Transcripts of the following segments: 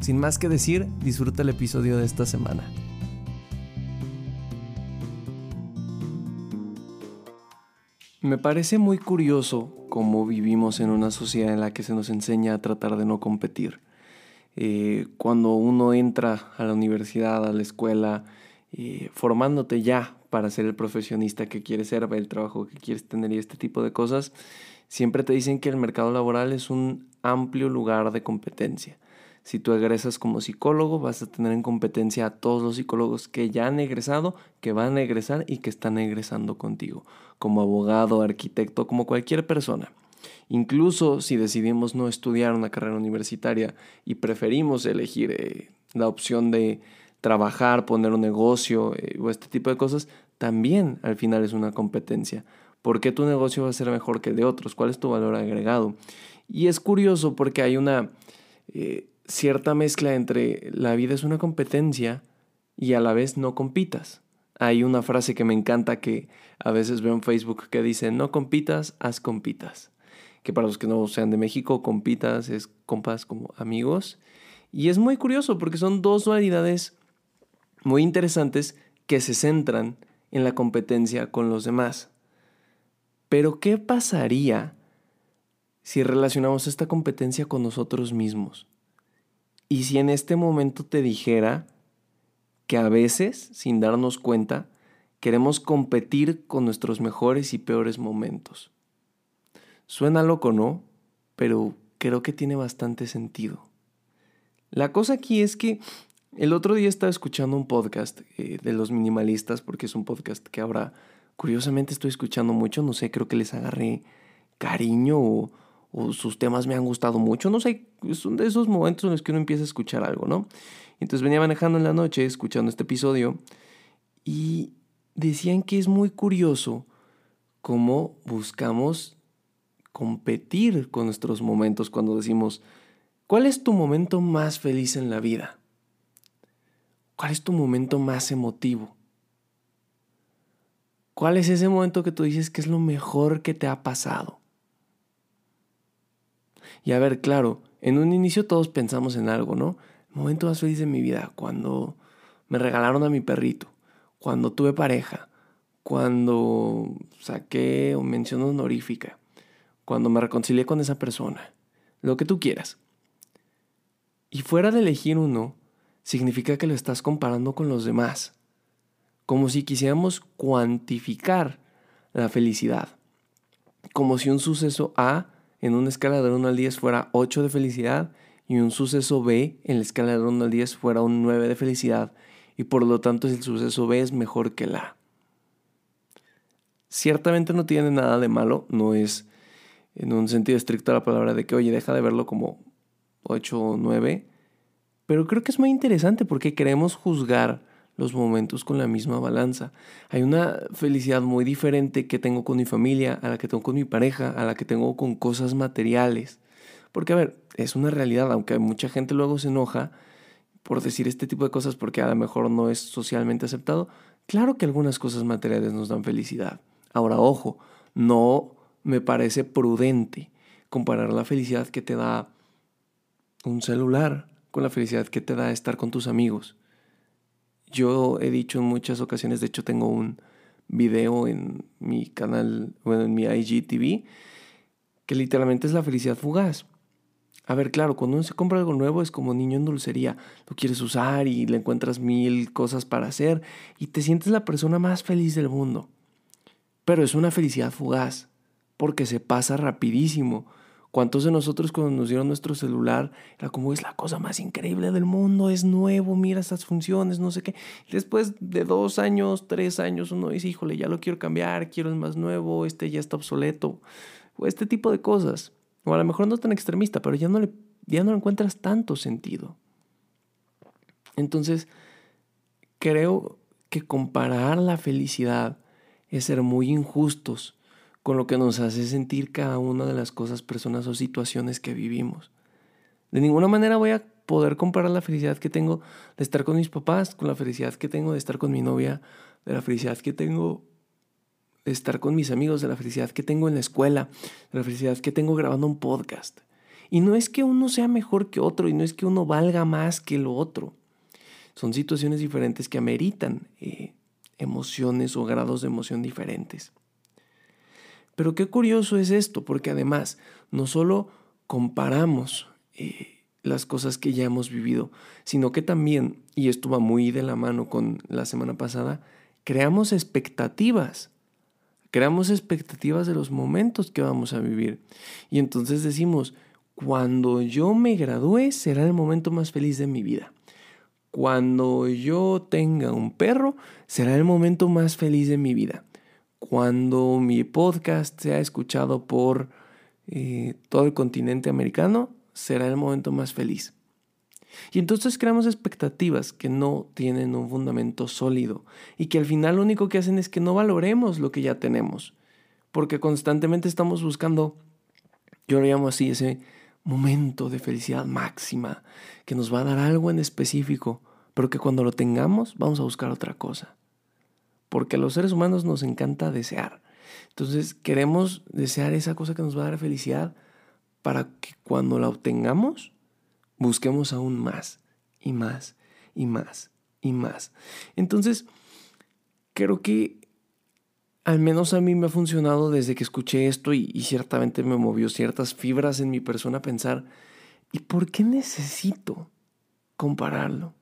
Sin más que decir, disfruta el episodio de esta semana. Me parece muy curioso cómo vivimos en una sociedad en la que se nos enseña a tratar de no competir. Eh, cuando uno entra a la universidad, a la escuela, eh, formándote ya para ser el profesionista que quieres ser, el trabajo que quieres tener y este tipo de cosas, siempre te dicen que el mercado laboral es un amplio lugar de competencia. Si tú egresas como psicólogo, vas a tener en competencia a todos los psicólogos que ya han egresado, que van a egresar y que están egresando contigo, como abogado, arquitecto, como cualquier persona. Incluso si decidimos no estudiar una carrera universitaria y preferimos elegir eh, la opción de trabajar, poner un negocio eh, o este tipo de cosas, también al final es una competencia. ¿Por qué tu negocio va a ser mejor que el de otros? ¿Cuál es tu valor agregado? Y es curioso porque hay una... Eh, cierta mezcla entre la vida es una competencia y a la vez no compitas. Hay una frase que me encanta que a veces veo en Facebook que dice, no compitas, haz compitas. Que para los que no sean de México, compitas es compas como amigos. Y es muy curioso porque son dos dualidades muy interesantes que se centran en la competencia con los demás. Pero ¿qué pasaría si relacionamos esta competencia con nosotros mismos? Y si en este momento te dijera que a veces, sin darnos cuenta, queremos competir con nuestros mejores y peores momentos. Suena loco, ¿no? Pero creo que tiene bastante sentido. La cosa aquí es que el otro día estaba escuchando un podcast eh, de los minimalistas, porque es un podcast que ahora curiosamente estoy escuchando mucho, no sé, creo que les agarré cariño o, o sus temas me han gustado mucho, no sé, son de esos momentos en los que uno empieza a escuchar algo, ¿no? Entonces venía manejando en la noche escuchando este episodio y decían que es muy curioso cómo buscamos competir con nuestros momentos cuando decimos, ¿cuál es tu momento más feliz en la vida? ¿Cuál es tu momento más emotivo? ¿Cuál es ese momento que tú dices que es lo mejor que te ha pasado? Y a ver, claro, en un inicio todos pensamos en algo, ¿no? El momento más feliz de mi vida, cuando me regalaron a mi perrito, cuando tuve pareja, cuando saqué o mención honorífica, cuando me reconcilié con esa persona, lo que tú quieras. Y fuera de elegir uno, significa que lo estás comparando con los demás, como si quisiéramos cuantificar la felicidad, como si un suceso A en una escala de 1 al 10 fuera 8 de felicidad y un suceso B en la escala de 1 al 10 fuera un 9 de felicidad y por lo tanto el suceso B es mejor que el A. Ciertamente no tiene nada de malo, no es en un sentido estricto la palabra de que, oye, deja de verlo como 8 o 9, pero creo que es muy interesante porque queremos juzgar los momentos con la misma balanza. Hay una felicidad muy diferente que tengo con mi familia, a la que tengo con mi pareja, a la que tengo con cosas materiales. Porque, a ver, es una realidad, aunque mucha gente luego se enoja por decir este tipo de cosas porque a lo mejor no es socialmente aceptado. Claro que algunas cosas materiales nos dan felicidad. Ahora, ojo, no me parece prudente comparar la felicidad que te da un celular con la felicidad que te da estar con tus amigos. Yo he dicho en muchas ocasiones, de hecho tengo un video en mi canal, bueno, en mi IGTV, que literalmente es la felicidad fugaz. A ver, claro, cuando uno se compra algo nuevo es como niño en dulcería. Lo quieres usar y le encuentras mil cosas para hacer y te sientes la persona más feliz del mundo. Pero es una felicidad fugaz, porque se pasa rapidísimo. ¿Cuántos de nosotros cuando nos dieron nuestro celular era como es la cosa más increíble del mundo, es nuevo, mira estas funciones, no sé qué? después de dos años, tres años, uno dice, híjole, ya lo quiero cambiar, quiero el más nuevo, este ya está obsoleto, o este tipo de cosas. O a lo mejor no tan extremista, pero ya no le, ya no encuentras tanto sentido. Entonces, creo que comparar la felicidad es ser muy injustos con lo que nos hace sentir cada una de las cosas, personas o situaciones que vivimos. De ninguna manera voy a poder comparar la felicidad que tengo de estar con mis papás, con la felicidad que tengo de estar con mi novia, de la felicidad que tengo de estar con mis amigos, de la felicidad que tengo en la escuela, de la felicidad que tengo grabando un podcast. Y no es que uno sea mejor que otro y no es que uno valga más que lo otro. Son situaciones diferentes que ameritan eh, emociones o grados de emoción diferentes. Pero qué curioso es esto, porque además no solo comparamos eh, las cosas que ya hemos vivido, sino que también, y esto va muy de la mano con la semana pasada, creamos expectativas. Creamos expectativas de los momentos que vamos a vivir. Y entonces decimos, cuando yo me gradúe será el momento más feliz de mi vida. Cuando yo tenga un perro será el momento más feliz de mi vida cuando mi podcast sea escuchado por eh, todo el continente americano, será el momento más feliz. Y entonces creamos expectativas que no tienen un fundamento sólido y que al final lo único que hacen es que no valoremos lo que ya tenemos, porque constantemente estamos buscando, yo lo llamo así, ese momento de felicidad máxima que nos va a dar algo en específico, pero que cuando lo tengamos vamos a buscar otra cosa porque a los seres humanos nos encanta desear. Entonces queremos desear esa cosa que nos va a dar felicidad para que cuando la obtengamos busquemos aún más y más y más y más. Entonces, creo que al menos a mí me ha funcionado desde que escuché esto y, ciertamente me movió ciertas fibras en mi persona pensar, ¿y por qué necesito compararlo?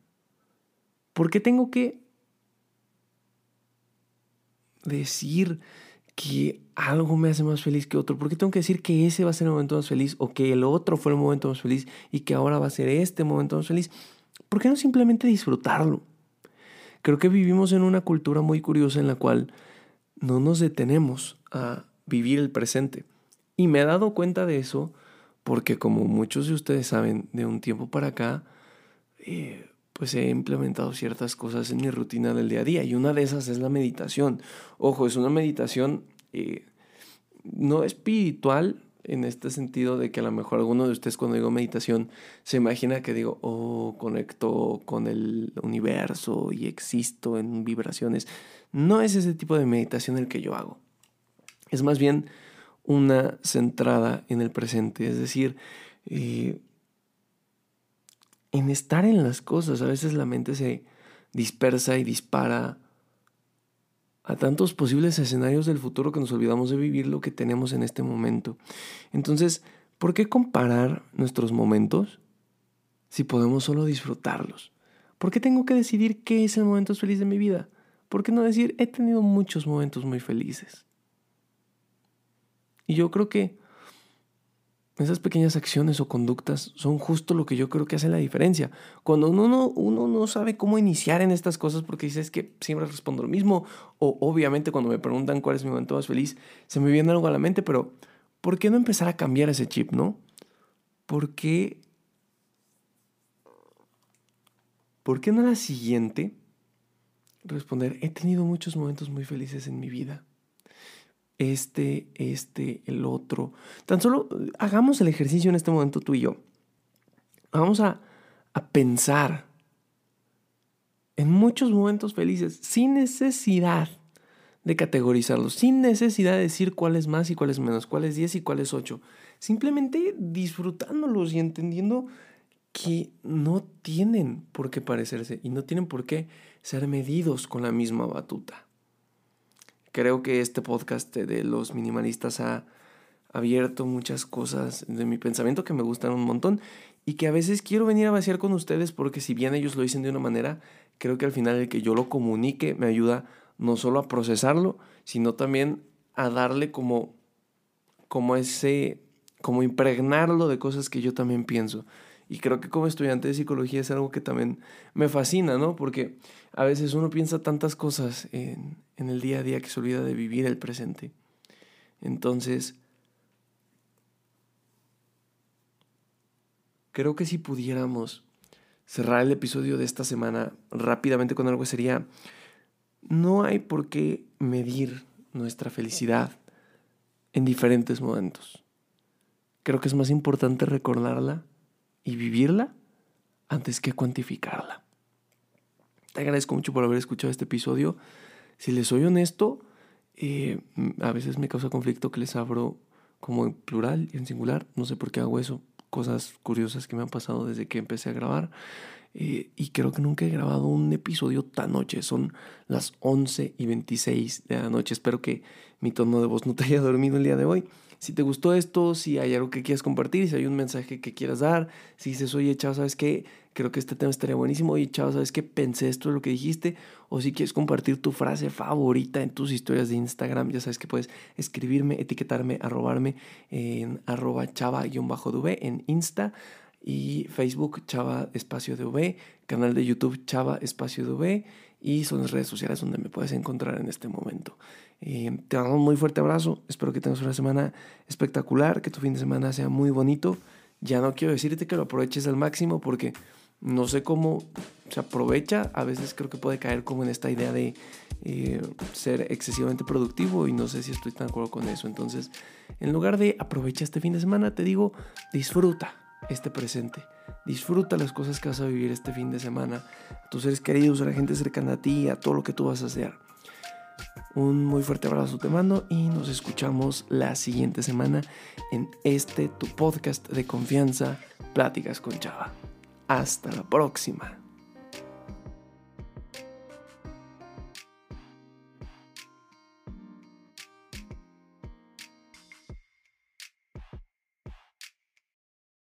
¿Por qué tengo que decir que algo me hace más feliz que otro? ¿Por qué tengo que decir que ese va a ser el momento más feliz o que el otro fue el momento más feliz y que ahora va a ser este momento más feliz? ¿Por qué no simplemente disfrutarlo? Creo que vivimos en una cultura muy curiosa en la cual no nos detenemos a vivir el presente. Y me he dado cuenta de eso porque como muchos de ustedes saben, de un tiempo para acá, eh, pues he implementado ciertas cosas en mi rutina del día a día y una de esas es la meditación. Ojo, es una meditación eh, no espiritual en este sentido de que a lo mejor alguno de ustedes cuando digo meditación se imagina que digo, oh, conecto con el universo y existo en vibraciones. No es ese tipo de meditación el que yo hago. Es más bien una centrada en el presente, es decir, eh, en estar en las cosas. A veces la mente se dispersa y dispara a tantos posibles escenarios del futuro que nos olvidamos de vivir lo que tenemos en este momento. Entonces, ¿por qué comparar nuestros momentos si podemos solo disfrutarlos? ¿Por qué tengo que decidir qué es el momento feliz de mi vida? ¿Por qué no decir he tenido muchos momentos muy felices? Y yo creo que esas pequeñas acciones o conductas son justo lo que yo creo que hace la diferencia. Cuando uno no, sabe cómo iniciar en estas cosas porque dices que siempre respondo lo mismo, o obviamente cuando me preguntan cuál es mi momento más feliz, se me viene algo a la mente, pero ¿por qué no empezar a cambiar ese chip, no? ¿Por qué, ¿por qué no la siguiente responder, he tenido muchos momentos muy felices en mi vida? Este, este, el otro. Tan solo hagamos el ejercicio en este momento tú y yo. Vamos a, a pensar en muchos momentos felices sin necesidad de categorizarlos, sin necesidad de decir cuál es más y cuál es menos, cuál es 10 y cuál es 8. Simplemente disfrutándolos y entendiendo que no tienen por qué parecerse y no tienen por qué ser medidos con la misma batuta. Creo que este podcast de los minimalistas ha abierto muchas cosas de mi pensamiento que me gustan un montón y que a veces quiero venir a vaciar con ustedes porque si bien ellos lo dicen de una manera, creo que al final el que yo lo comunique me ayuda no solo a procesarlo, sino también a darle como, como ese, como impregnarlo de cosas que yo también pienso. Y creo que como estudiante de psicología es algo que también me fascina, ¿no? Porque a veces uno piensa tantas cosas en, en el día a día que se olvida de vivir el presente. Entonces, creo que si pudiéramos cerrar el episodio de esta semana rápidamente con algo sería, no hay por qué medir nuestra felicidad en diferentes momentos. Creo que es más importante recordarla y vivirla antes que cuantificarla. Te agradezco mucho por haber escuchado este episodio. Si les soy honesto, eh, a veces me causa conflicto que les abro como en plural y en singular. No sé por qué hago eso. Cosas curiosas que me han pasado desde que empecé a grabar. Eh, y creo que nunca he grabado un episodio tan noche. Son las 11 y 26 de la noche. Espero que mi tono de voz no te haya dormido el día de hoy. Si te gustó esto, si hay algo que quieras compartir, si hay un mensaje que quieras dar, si dices, oye, chao, ¿sabes qué? Creo que este tema estaría buenísimo. Oye, chao, ¿sabes qué? Pensé esto de lo que dijiste. O si quieres compartir tu frase favorita en tus historias de Instagram, ya sabes que puedes escribirme, etiquetarme, arrobarme en arroba chava-dv en Insta y Facebook Chava Espacio DV, canal de YouTube Chava Espacio DV y son las redes sociales donde me puedes encontrar en este momento. Eh, te mando un muy fuerte abrazo, espero que tengas una semana espectacular, que tu fin de semana sea muy bonito. Ya no quiero decirte que lo aproveches al máximo porque no sé cómo se aprovecha, a veces creo que puede caer como en esta idea de eh, ser excesivamente productivo y no sé si estoy tan de acuerdo con eso. Entonces, en lugar de aprovechar este fin de semana, te digo, disfruta este presente. Disfruta las cosas que vas a vivir este fin de semana, tus seres queridos, a la gente cercana a ti, a todo lo que tú vas a hacer. Un muy fuerte abrazo te mando y nos escuchamos la siguiente semana en este tu podcast de confianza, Pláticas con Chava. Hasta la próxima.